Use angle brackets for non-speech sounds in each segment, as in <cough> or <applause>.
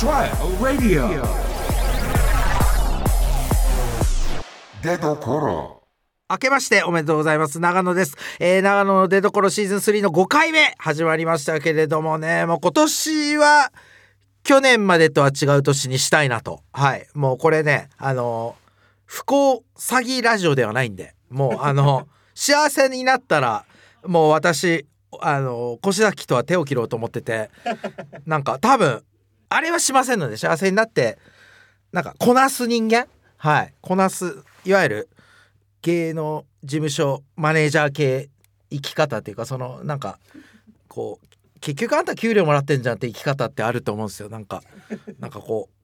Trial Radio. 出どころ明けましておめでとうございます。長野です、えー、長野の出所シーズン3の5回目始まりましたけれどもね。もう今年は去年までとは違う年にしたいなと。はい。もうこれねあの不幸詐欺ラジオではないんで。もうあの <laughs> 幸せになったらもう私あの越崎とは手を切ろうと思っててなんか多分あれはしませんので幸せになってなんかこなす人間？はい。こなすいわゆる芸能事務所マネージャー系生き方っていうかそのなんかこう結局あんた給料もらってんじゃんって生き方ってあると思うんですよ。なんかなんかこう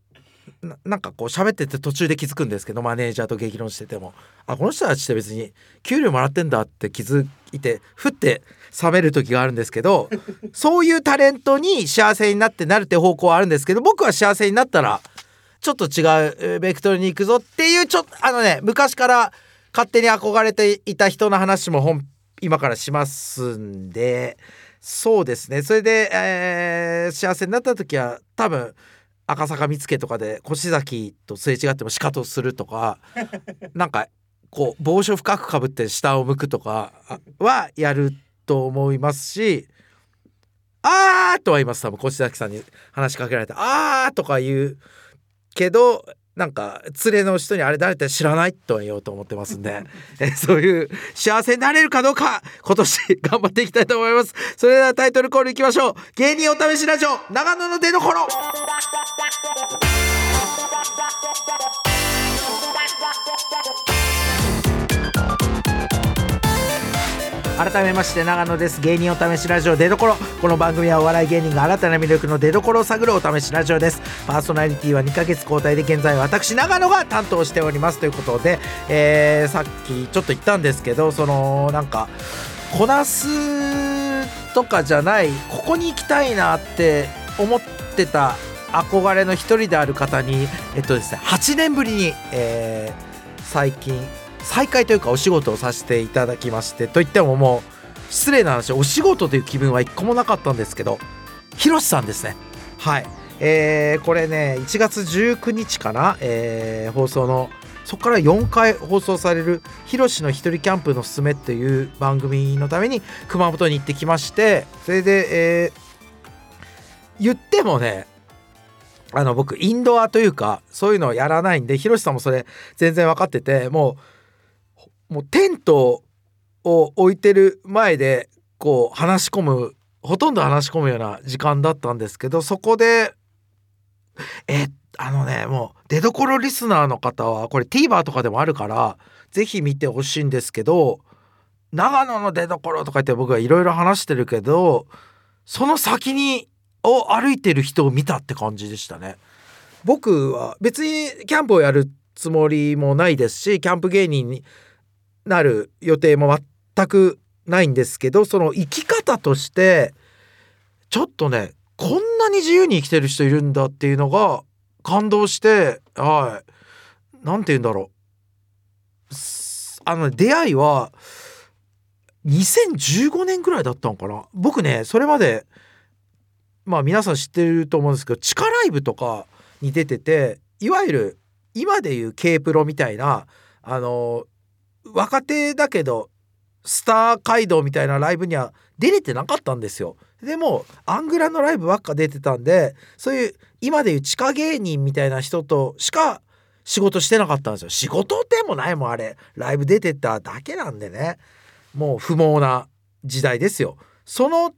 ななんかこう喋ってて途中で気づくんですけどマネージャーと激論してても。あこの人たちって別に給料もらってんだって気づいてふって冷める時があるんですけど <laughs> そういうタレントに幸せになってなるって方向はあるんですけど僕は幸せになったらちょっと違うえーベクトルに行くぞっていうちょっとあのね昔から勝手に憧れていた人の話も本今からしますんでそうですね。それで、えー幸せになった時は多分赤坂見附とかで越崎とすれ違ってもシカトするとか <laughs> なんかこう帽子を深くかぶって下を向くとかあはやると思いますし「あー」とは言います多分越崎さんに話しかけられて「あー」とか言うけどなんか連れの人にあれ誰って知らないとは言おうと思ってますんで。<laughs> えそういう幸せになれるかどうか今年 <laughs> 頑張っていきたいと思います。それではタイトルコールいきましょう。芸人お試しラジオ長野の出所改めまして長野です。芸人お試しラジオ出所。この番組はお笑い芸人が新たな魅力の出所を探るお試しラジオです。パーソナリティは2ヶ月交代で現在私長野が担当しております。ということで、えーさっきちょっと言ったんですけどそのなんかこなすとかじゃないここに行きたいなって思ってた憧れの一人である方にえっとですね8年ぶりに、えー最近再開というかお仕事をさせていただきましてといってももう失礼な話お仕事という気分は一個もなかったんですけどひろしさんですね。はい。えーこれね1月19日かな、えー放送のそこから4回放送される「ひろしの一人キャンプのすすめ」っていう番組のために熊本に行ってきましてそれで、えー言ってもねあの僕インドアというかそういうのをやらないんでひろしさんもそれ全然分かっててもうもうテントを置いてる前でこう話し込むほとんど話し込むような時間だったんですけどそこでえあのねもう出どころリスナーの方はこれ TVer とかでもあるからぜひ見てほしいんですけど長野の出どころとか言って僕はいろいろ話してるけどその先にを歩いてる人を見たって感じでしたね。僕は別にキャンプをやるつもりもないですしキャンプ芸人になる予定も全くないんですけどその生き方としてちょっとねこんなに自由に生きてる人いるんだっていうのが感動してはい。なんて言うんだろう。あの出会いは2015年ぐらいだったのかな。僕ねそれまでまあ皆さん知ってると思うんですけど地下ライブとかに出てていわゆる今でいう K プロみたいなあの若手だけどスター街道みたいなライブには出れてなかったんですよ。でもアングラのライブばっか出てたんでそういう今でいう地下芸人みたいな人としか仕事してなかったんですよ。仕事でもないもんあれライブ出てただけなんでねもう不毛な時代ですよ。その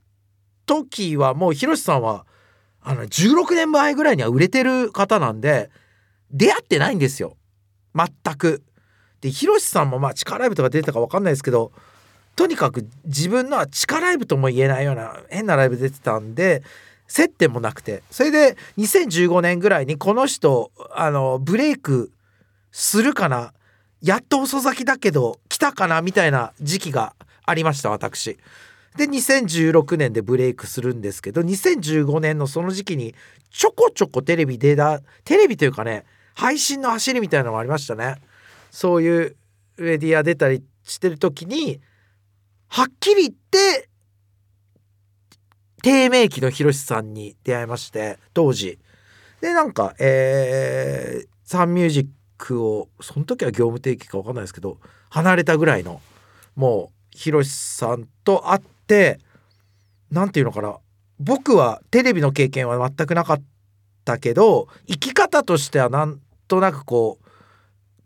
時はもうひろしさんはあの16年前ぐらいには売れてる方なんで出会ってないんですよ全く。でひろしさんもまあ地下ライブとか出てたか分かんないですけどとにかく自分のは地下ライブとも言えないような変なライブ出てたんで接点もなくてそれで2015年ぐらいにこの人あのブレイクするかなやっと遅咲きだけど来たかなみたいな時期がありました私。で2016年でブレイクするんですけど2015年のその時期にちょこちょこテレビ出だテレビというかね配信の走りみたいなのもありましたねそういうメディア出たりしてる時にはっきり言って低迷期のひろしさんに出会いまして当時。でなんかえー、サンミュージックをその時は業務提携か分かんないですけど離れたぐらいのもうひろしさんと会って何て言うのかな。僕はテレビの経験は全くなかったけど生き方としてはなんとなくこう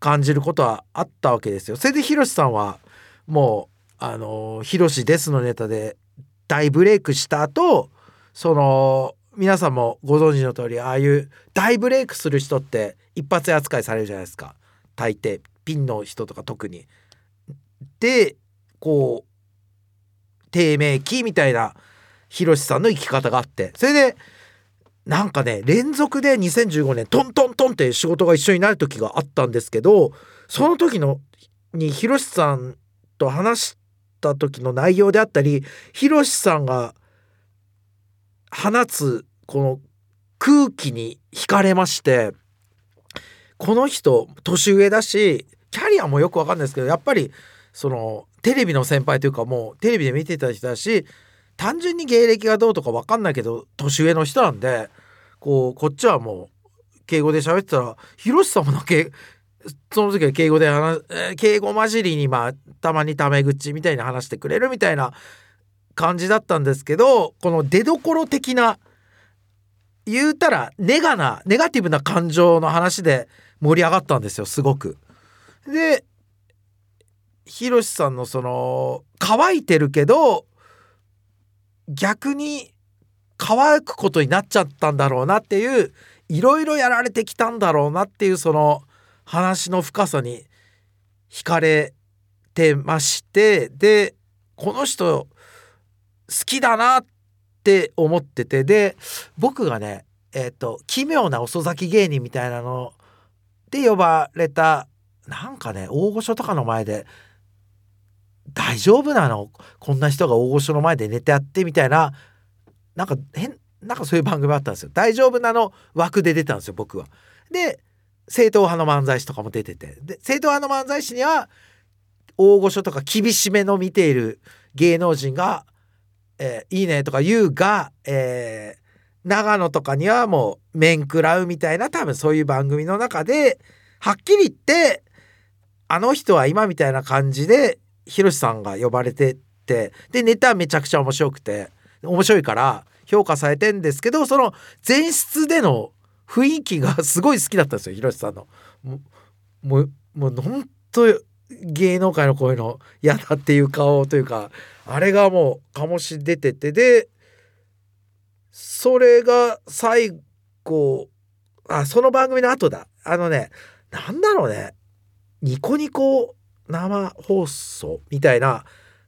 感じることはあったわけですよ。それでひろしさんはもうあの「ひろしです」のネタで大ブレイクした後その皆さんもご存知の通りああいう大ブレイクする人って一発扱いされるじゃないですか大抵ピンの人とか特に。でこう低迷期みたいなひろしさんの生き方があってそれでなんかね連続で2015年トントントンって仕事が一緒になる時があったんですけどその時のにひろしさんと話した時の内容であったりひろしさんが放つこの空気に惹かれましてこの人年上だしキャリアもよくわかんないですけどやっぱりそのテレビの先輩というかもうテレビで見てた人だし単純に芸歴がどうとか分かんないけど年上の人なんでこうこっちはもう敬語で喋ってたら広瀬さんもなんかその時は敬語で話敬語混じりにまあたまにタメ口みたいに話してくれるみたいな感じだったんですけどこの出どころ的な言うたらネガなネガティブな感情の話で盛り上がったんですよすごく。でひろしさんのその乾いてるけど逆に乾くことになっちゃったんだろうなっていういろいろやられてきたんだろうなっていうその話の深さに惹かれてましてでこの人好きだなって思っててで僕がねえっ、ー、と奇妙な遅咲き芸人みたいなので呼ばれたなんかね大御所とかの前で大丈夫なの？こんな人が大御所の前で寝てやってみたいな。なんか変なんかそういう番組あったんですよ。大丈夫なの？枠で出たんですよ僕は。で正統派の漫才師とかも出てて。で正統派の漫才師には大御所とか厳しめの見ている芸能人が「えー、いいね」とか言うが、えー、長野とかにはもう面食らうみたいな多分そういう番組の中ではっきり言ってあの人は今みたいな感じでひろしさんが呼ばれてってでネタめちゃくちゃ面白くて面白いから評価されてんですけどその前室での雰囲気がすごい好きだったんですよひろしさんの。もうもう本当芸能界のこういうの嫌だっていう顔というかあれがもう醸し出ててでそれが最後あその番組の後だあのねなんだろうねニコニコ生放送みたいな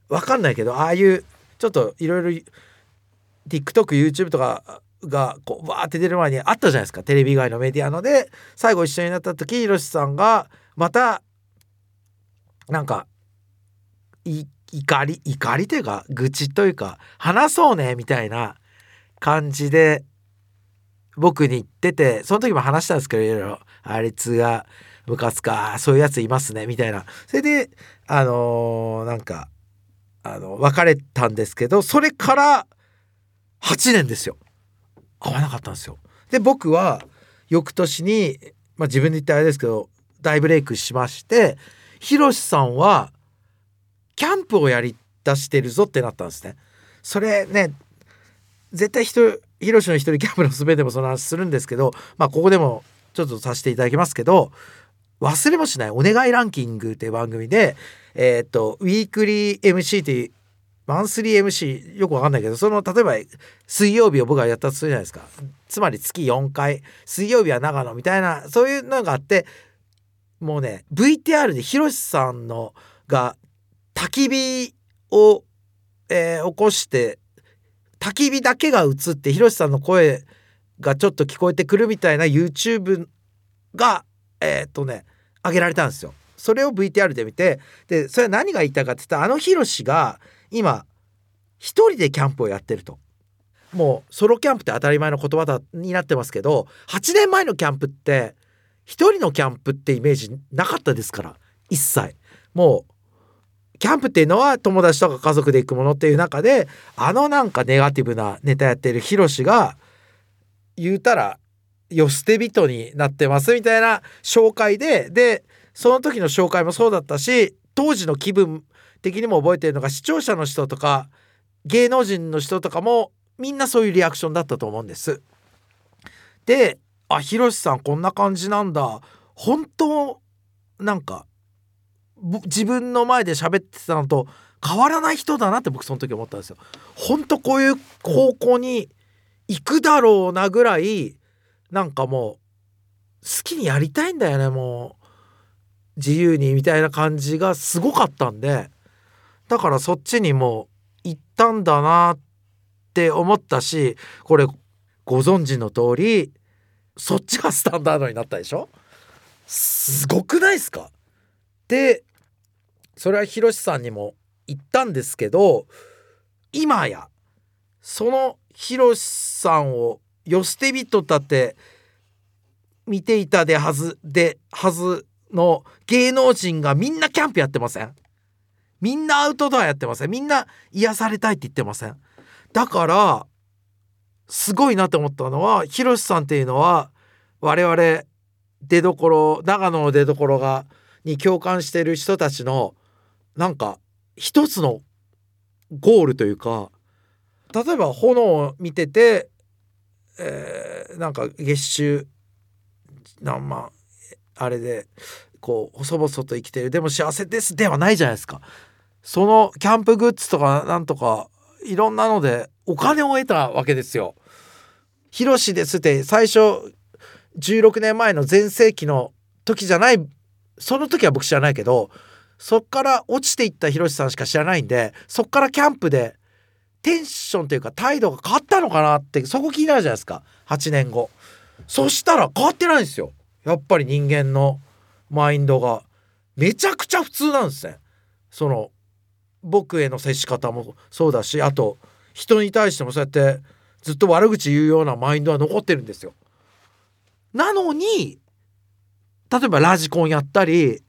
分かんないけどああいうちょっといろいろ TikTokYouTube とかがこうわーって出る前にあったじゃないですか。テレビ以外のメディアので最後一緒になった時ひろしさんがまたなんか怒り怒りというか愚痴というか話そうねみたいな感じで僕に言っててその時も話したんですけどいろいろ。あいつがムカつかそういうやついますねみたいな。それであのー、なんかあの別れたんですけどそれから8年ですよ。会わなかったんですよ。で僕は翌年に、まあ、自分で言ってあれですけど大ブレイクしましてひろしさんはキャンプをやり出してるぞってなったんですね。それね絶対人ひろしの一人キャンプのすべてもその話するんですけどまあここでもちょっとさせていただきますけど忘れもしないお願いランキングっていう番組で、えっ、と、ウィークリー MC っていう、マンスリー MC よくわかんないけど、その、例えば、水曜日を僕がやったとするじゃないですか。つまり月4回、水曜日は長野みたいな、そういうのがあって、もうね、VTR でひろしさんのが焚き火を、えー、起こして、焚き火だけが映って、ひろしさんの声がちょっと聞こえてくるみたいな YouTube がえー、っとね上げられたんですよ。それを VTR で見てでそれは何が言いたいかって言ったらあのヒロシが今一人でキャンプをやってると。もうソロキャンプって当たり前の言葉だになってますけど8年前のキャンプって一人のキャンプってイメージなかったですから一切もうキャンプっていうのは友達とか家族で行くものっていう中であのなんかネガティブなネタやってるヒロシが言うたらよ捨て人になってますみたいな紹介ででその時の紹介もそうだったし当時の気分的にも覚えてるのが視聴者の人とか芸能人の人とかもみんなそういうリアクションだったと思うんです。であひろしさんこんな感じなんだ本当なんか自分の前で喋ってたのと変わらない人だなって僕その時思ったんですよ。本当こういう方向に行くだろうなぐらいなんかもう好きにやりたいんだよねもう自由にみたいな感じがすごかったんでだからそっちにもう行ったんだなって思ったしこれご存知の通りそっちがスタンダードになったでしょ？すごくないですか？でそれはひろしさんにも言ったんですけど今やそのひろしさんをよ捨て人だって見ていたではずではずの芸能人がみんなキャンプやってません？みんなアウトドアやってません？みんな癒されたいって言ってません？だからすごいなと思ったのはひろしさんっていうのは我々出どころ長野の出どころがに共感してる人たちのなんか一つのゴールというか例えば炎を見てて、えーなんか月収なんまあれでこう細々と生きてるでも幸せですではないじゃないですか。そのキャンプグッズとかなんとかいろんなのでお金を得たわけですよ。ヒロシですって最初16年前の全盛期の時じゃないその時は僕知らないけどそっから落ちていったヒロシさんしか知らないんでそっからキャンプでテンションというか態度が変わったのかなってそこ気になるじゃないですか。8年後。そしたら変わってないんですよ。やっぱり人間のマインドが。めちゃくちゃ普通なんですね。その僕への接し方もそうだしあと人に対してもそうやってずっと悪口言うようなマインドは残ってるんですよ。なのに例えばラジコンやったり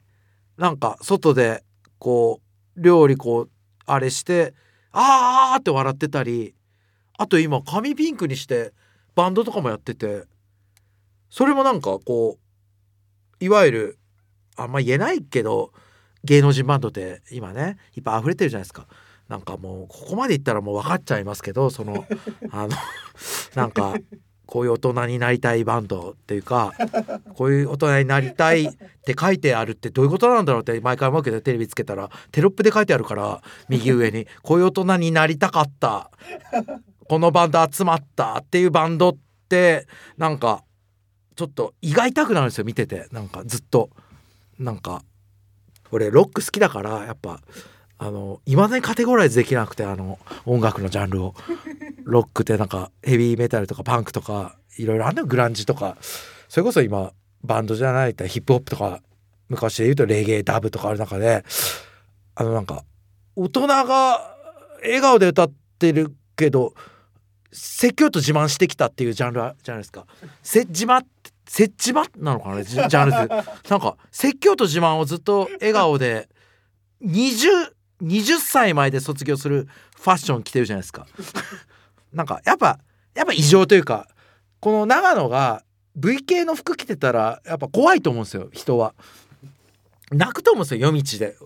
なんか外でこう料理こうあれしてあーって笑ってたりあと今髪ピンクにしてバンドとかもやっててそれもなんかこういわゆるあんま言えないけど芸能人バンドって今ねいっぱい溢れてるじゃないですか。なんかもうここまでいったらもう分かっちゃいますけどそのあのなんかこういう大人になりたいバンドっていうか <laughs> こういう大人になりたいって書いてあるってどういうことなんだろうって毎回思うけどテレビつけたらテロップで書いてあるから右上に「こういう大人になりたかった」「このバンド集まった」っていうバンドってなんかちょっと胃が痛くなるんですよ見てて。なんかずっと。なんか俺ロック好きだからやっぱあのいまだにカテゴライズできなくてあの音楽のジャンルを。<laughs> ロックってなんかヘビーメタルとかパンクとかいろいろあんのよ。グランジとか。それこそ今バンドじゃないってヒップホップとか昔で言うとレゲエダブとかある中であのなんか大人が笑顔で歌ってるけど説教と自慢してきたっていうジャンルじゃないですか。せ自慢せっちまなのかなジジャンルで。なんか説教と自慢をずっと笑顔で 20, 20歳前で卒業するファッション着てるじゃないですか。<laughs> なんかやっぱやっぱ異常というかこの長野が V 系の服着てたらやっぱ怖いと思うんですよ人は。泣くと思うんですよ夜道で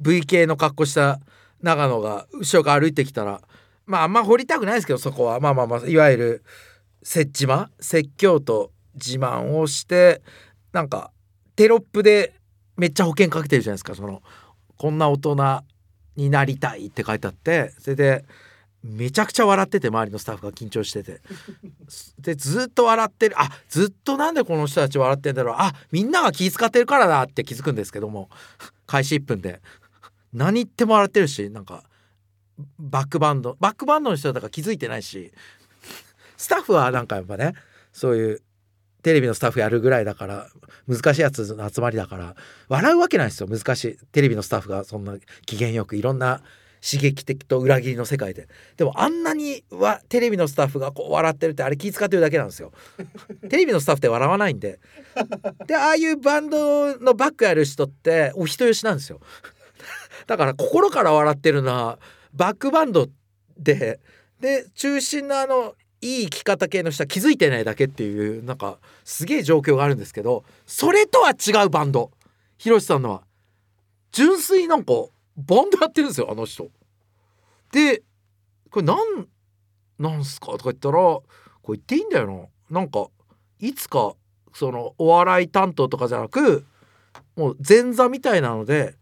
V 系の格好した長野が後ろから歩いてきたらまああんま掘りたくないですけどそこはまあまあまあいわゆる説自慢説教と自慢をしてなんかテロップでめっちゃ保険かけてるじゃないですかそのこんな大人になりたいって書いてあってそれでめちゃくちゃ笑ってて周りのスタッフが緊張してて。<laughs> でずっと笑ってる。あずっとなんでこの人たち笑ってんだろう。あみんなが気遣ってるからだって気づくんですけども。開始1分で。何言っても笑ってるしなんかバックバンド。バックバンドの人だから気づいてないし。スタッフはなんかやっぱねそういうテレビのスタッフやるぐらいだから難しいやつの集まりだから笑うわけないですよ難しい。テレビのスタッフがそんな機嫌よくいろんな刺激的と裏切りの世界で。でもあんなにはテレビのスタッフがこう笑ってるってあれ気遣ってるだけなんですよ。<laughs> テレビのスタッフって笑わないんで。でああいうバンドのバックやる人ってお人よしなんですよ。だから心から笑ってるのはバックバンドでで中心のあのいい生き方系の人は気づいてないだけっていうなんかすげえ状況があるんですけどそれとは違うバンド。ひろしさんのは純粋なんかバンドやってるんですよあの人。でこれなんなんすかとか言ったらこれ言っていいんだよな。なんかいつかそのお笑い担当とかじゃなくもう前座みたいなので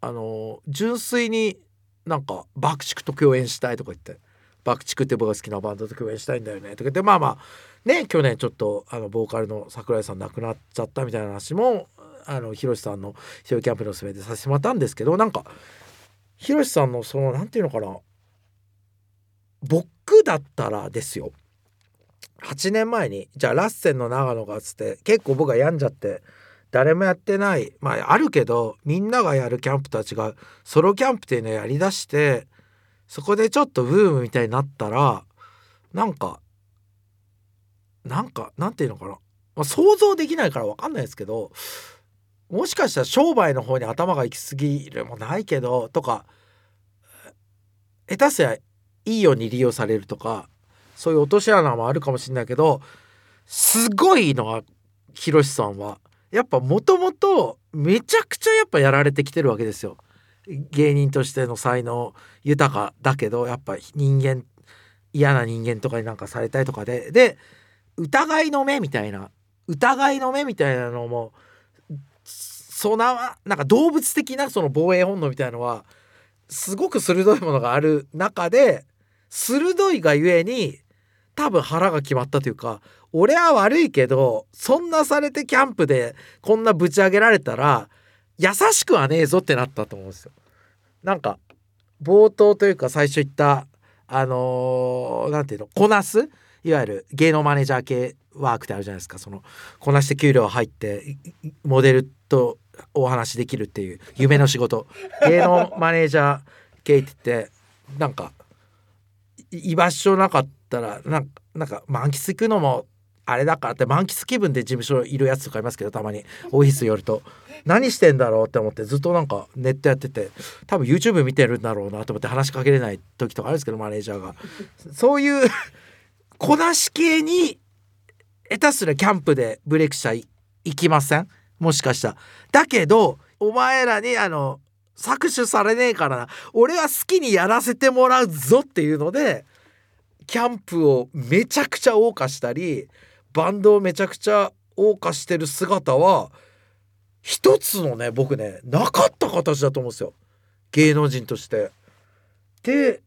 あの純粋になんか爆竹と共演したいとか言って。爆竹って僕が好きなバンドと共演したいんだよねとか言ってまあまあね去年ちょっとあのボーカルの桜井さん亡くなっちゃったみたいな話もあのひろしさんの「ひろキャンプのすべて」させてもらったんですけどなんかひろしさんのそのなんていうのかな僕だったらですよ。8年前にじゃあラッセンの長野がっつって結構僕が病んじゃって誰もやってないまああるけどみんながやるキャンプとは違うソロキャンプっていうのをやりだしてそこでちょっとブームみたいになったらなんかなんかなんていうのかな、まあ、想像できないから分かんないですけどもしかしたら商売の方に頭が行き過ぎるもないけどとか下手すりゃいいように利用されるとかそういう落とし穴もあるかもしれないけどすごいのはひろしさんはやっぱもともとめちゃくちゃやっぱやられてきてるわけですよ。芸人としての才能豊かだけどやっぱ人間嫌な人間とかになんかされたりとかで。で疑いの目みたいな疑いの目みたいなのもそななんか動物的なその防衛本能みたいのはすごく鋭いものがある中で鋭いがゆえに多分腹が決まったというか俺は悪いけどそんなされてキャンプでこんなぶち上げられたら優しくはねえぞってなったと思うんですよ。なんか冒頭というか最初言ったあの何、ー、ていうのこなす？いわゆる芸能マネージャー系ワークってあるじゃないですか。そのこなして給料入ってモデルとお話できるっていう夢の仕事。芸能マネージャー系って言ってなんか居場所なかったらなんかなんか満喫行くのもあれだからって満喫気分で事務所いるやつとかいますけどたまに。オフィス寄ると。何してんだろうって思ってずっとなんかネットやってて多分 YouTube 見てるんだろうなと思って話しかけれない時とかあるんですけどマネージャーが。そういうこなし系に下手すらキャンプでブレイクしたい行きません？もしかしたら。だけどお前らにあの搾取されねえからな。俺は好きにやらせてもらうぞっていうのでキャンプをめちゃくちゃ謳歌したりバンドをめちゃくちゃ謳歌してる姿は一つのね僕ねなかった形だと思うんですよ芸能人として。で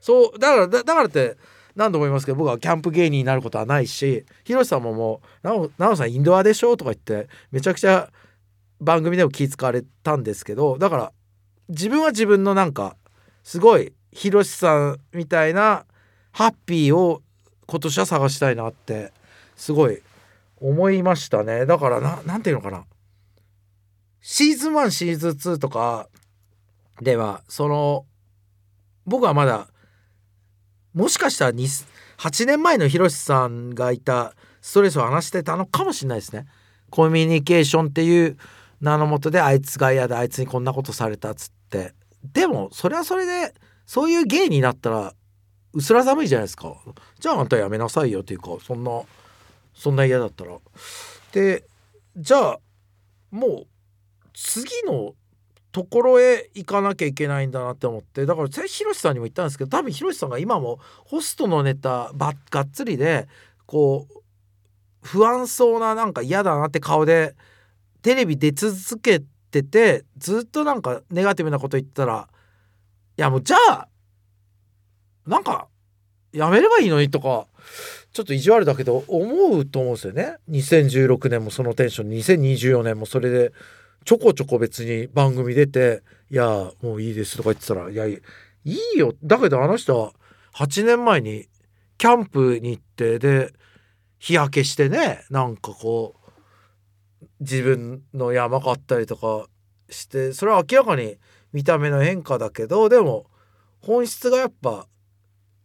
そうだからだからって何度も言いますけど僕はキャンプ芸人になることはないしヒロシさんももう「奈緒さんインドアでしょ?」とか言ってめちゃくちゃ番組でも気使われたんですけどだから自分は自分のなんかすごいヒロシさんみたいなハッピーを今年は探したいなってすごい思いましたね。だからな何て言うのかな。シーズン1シーズン2とかではその僕はまだもしかしたら8年前のヒロシさんがいたストレスを話してたのかもしれないですね。コミュニケーションっていう名のもとであいつが嫌であいつにこんなことされたっつって。でもそれはそれでそういう芸になったら薄ら寒いじゃないですか。じゃああんたやめなさいよっていうかそんなそんな嫌だったら。でじゃあもう次のところへ行かなきゃいけないんだなって思って。だからひろしさんにも言ったんですけど多分ひろしさんが今もホストのネタばっがっつりでこう不安そうななんか嫌だなって顔でテレビ出続けててずっとなんかネガティブなこと言ったらいやもうじゃあなんかやめればいいのにとかちょっと意地悪だけど思うと思うんですよね。2016年もそのテンション。2024年もそれでちょこちょこ別に番組出て「いやもういいです」とか言ってたら「いやいいよ。だけどあの人は8年前にキャンプに行ってで日焼けしてねなんかこう自分の山買ったりとかしてそれは明らかに見た目の変化だけどでも本質がやっぱ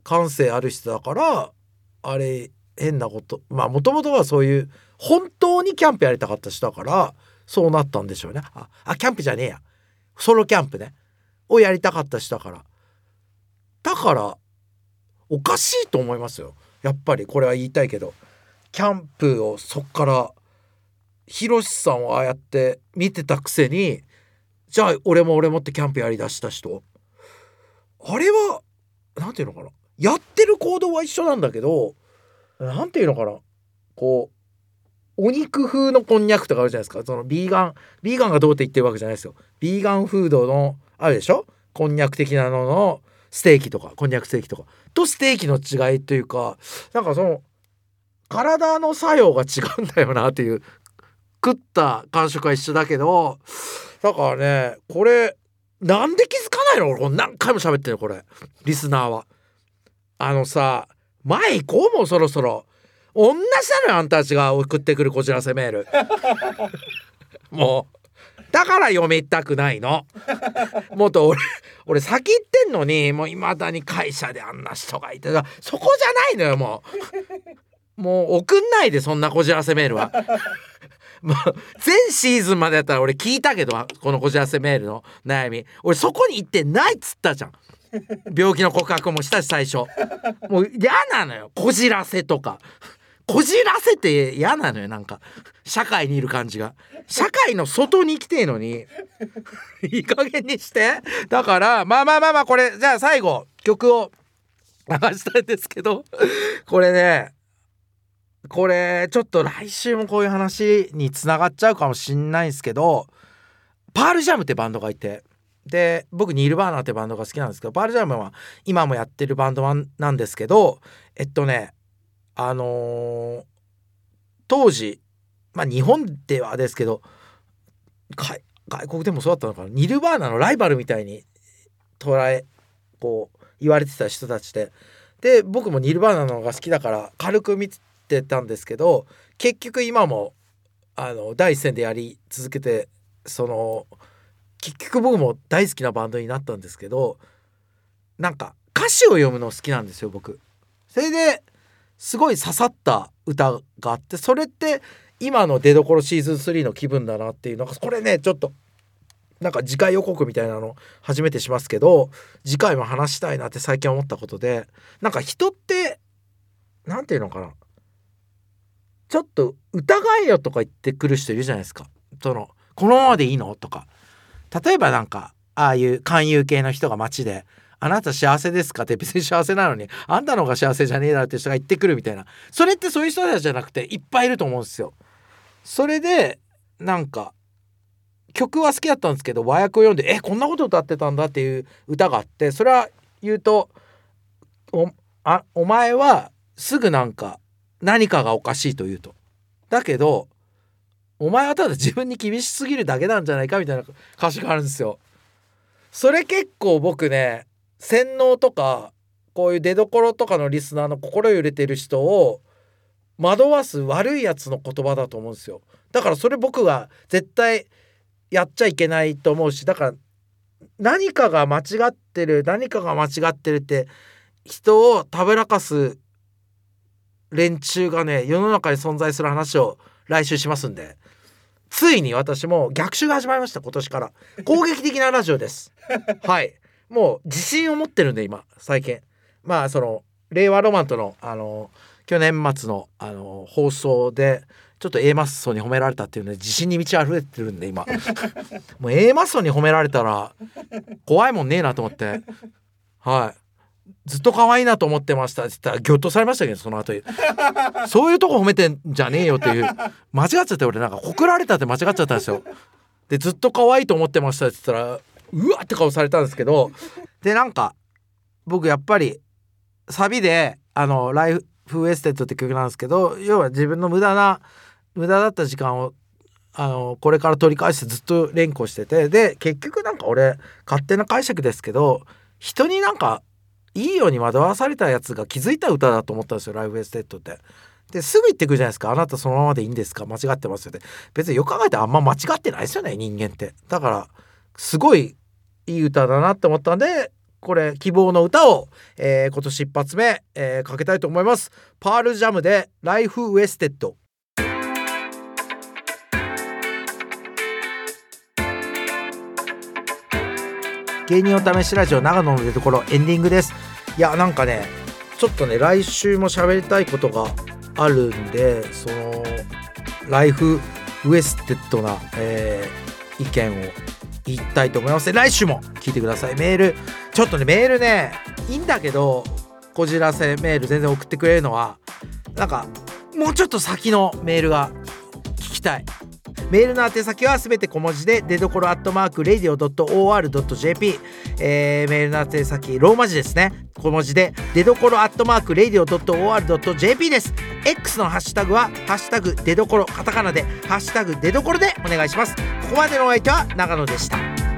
感性ある人だからあれ変なことまあもともとはそういう本当にキャンプやりたかった人だからそうなったんでしょうね。ああキャンプじゃねえや。ソロキャンプね。をやりたかった人だから。だからおかしいと思いますよ。やっぱりこれは言いたいけど。キャンプをそっからひろしさんをああやって見てたくせにじゃあ俺も俺もってキャンプやりだした人。あれはなんていうのかな。やってる行動は一緒なんだけどなんていうのかな。こうお肉風のこんにゃくとかあるじゃないですか。そのビーガンビーガンがどうって言ってるわけじゃないですよ。ビーガンフードのあるでしょ？こんにゃく的なののステーキとかこんにゃくステーキとか。とステーキの違いというかなんかその体の作用が違うんだよなっていう食った感触は一緒だけどだからねこれなんで気づかないの？俺何回も喋ってるこれ。リスナーは。あのさ前行こうもそろそろ。同じなのよあんたたちが送ってくるこちらせメールもう。だから読みたくないの。もっと俺俺先行ってんのにもういまだに会社であんな人がいてそこじゃないのよもう。もう送んないでそんなこじらせメールは。もう全シーズンまでやったら俺聞いたけどこのこじらせメールの悩み。俺そこに行ってないっつったじゃん。病気の告白もしたし最初。もう嫌なのよ。こじらせとか。こじらせて嫌なのよなんか。社会にいる感じが。社会の外に来てえのに。いい加減にして。だからまあまあまあまあこれじゃあ最後曲を流したいんですけど。これねこれちょっと来週もこういう話につながっちゃうかもしんないんですけど。パールジャムってバンドがいて。で僕ニール・バーナーってバンドが好きなんですけどパールジャムは今もやってるバンドなんですけどえっとねあのー、当時まあ日本ではですけど外国でもそうだったのかな。ニルバーナのライバルみたいに捉えこう言われてた人たちで。で僕もニルバーナの方が好きだから軽く見てたんですけど結局今もあの第一線でやり続けてその結局僕も大好きなバンドになったんですけどなんか歌詞を読むの好きなんですよ僕。それですごい刺さった歌があってそれって今の出どころシーズン3の気分だなっていうのがこれねちょっとなんか次回予告みたいなの初めてしますけど次回も話したいなって最近思ったことでなんか人って何て言うのかな。ちょっと疑えよとか言ってくる人いるじゃないですか。そのこのままでいいの？とか。例えばなんかああいう勧誘系の人が街で「あなた幸せですか?」って別に幸せなのにあんたの方が幸せじゃねえだろって人が言ってくるみたいなそれってそういう人たちじゃなくていっぱいいると思うんですよ。それでなんか曲は好きだったんですけど和訳を読んで「えこんなこと歌ってたんだ」っていう歌があってそれは言うとおあお前はすぐなんか何かがおかしいと言うと。だけどお前はただ自分に厳しすぎるだけなんじゃないかみたいな歌詞があるんですよ。それ結構僕ね洗脳とかこういう出どころとかのリスナーの心揺れてる人を惑わす悪いやつの言葉だと思うんですよ。だからそれ僕が絶対やっちゃいけないと思うしだから何かが間違ってる何かが間違ってるって人をたぶらかす連中がね世の中に存在する話を来週しますんでついに私も逆襲が始まりました今年から。<laughs> 攻撃的なラジオです。はい。もう自信を持ってるんで今最近。まあその令和ロマンとのあの去年末のあの放送でちょっと A マッソに褒められたっていうので自信に満ち溢れてるんで今。<laughs> もう A マッソに褒められたら怖いもんねえなと思って。はいずっと可愛いなと思ってましたって言ったらギョッとされましたけどその後。<laughs> そういうとこ褒めてんじゃねえよっていう。間違っちゃって俺なんか告られたって間違っちゃったんですよ。でずっと可愛いと思ってましたって言ったらうわって顔されたんですけど。でなんか僕やっぱりサビであの Life Wasted って曲なんですけど要は自分の無駄な無駄だった時間をあのこれから取り返してずっと連呼してて。で結局なんか俺勝手な解釈ですけど人になんかいいように惑わされたやつが気づいた歌だと思ったんですよ Life Wasted って。ですぐ言ってくるじゃないですか。あなたそのままでいいんですか？間違ってますよね。別によく考えてあんま間違ってないですよね人間って。だからすごいいい歌だなって思ったんでこれ希望の歌を、えー、今年一発目、えー、かけたいと思います。パールジャムで Life Wasted。芸人お試しラジオ永野の出所エンディングです。いやなんかねちょっとね来週も喋りたいことがあるんでその Life Wasted な、えー意見を言いたいと思います。来週も聞いてください。メールちょっとねメールねいいんだけどこじらせメール全然送ってくれるのはなんかもうちょっと先のメールが聞きたい。メールの宛先はすべて小文字で出どころアットマーク radio.or.jp、えーメールの宛先ローマ字ですね。小文字で出どころアットマーク radio.or.jp です。X のハッシュタグはハッシュタグ出どころカタカナでハッシュタグ出どころでお願いします。ここまでのお相手は長野でした。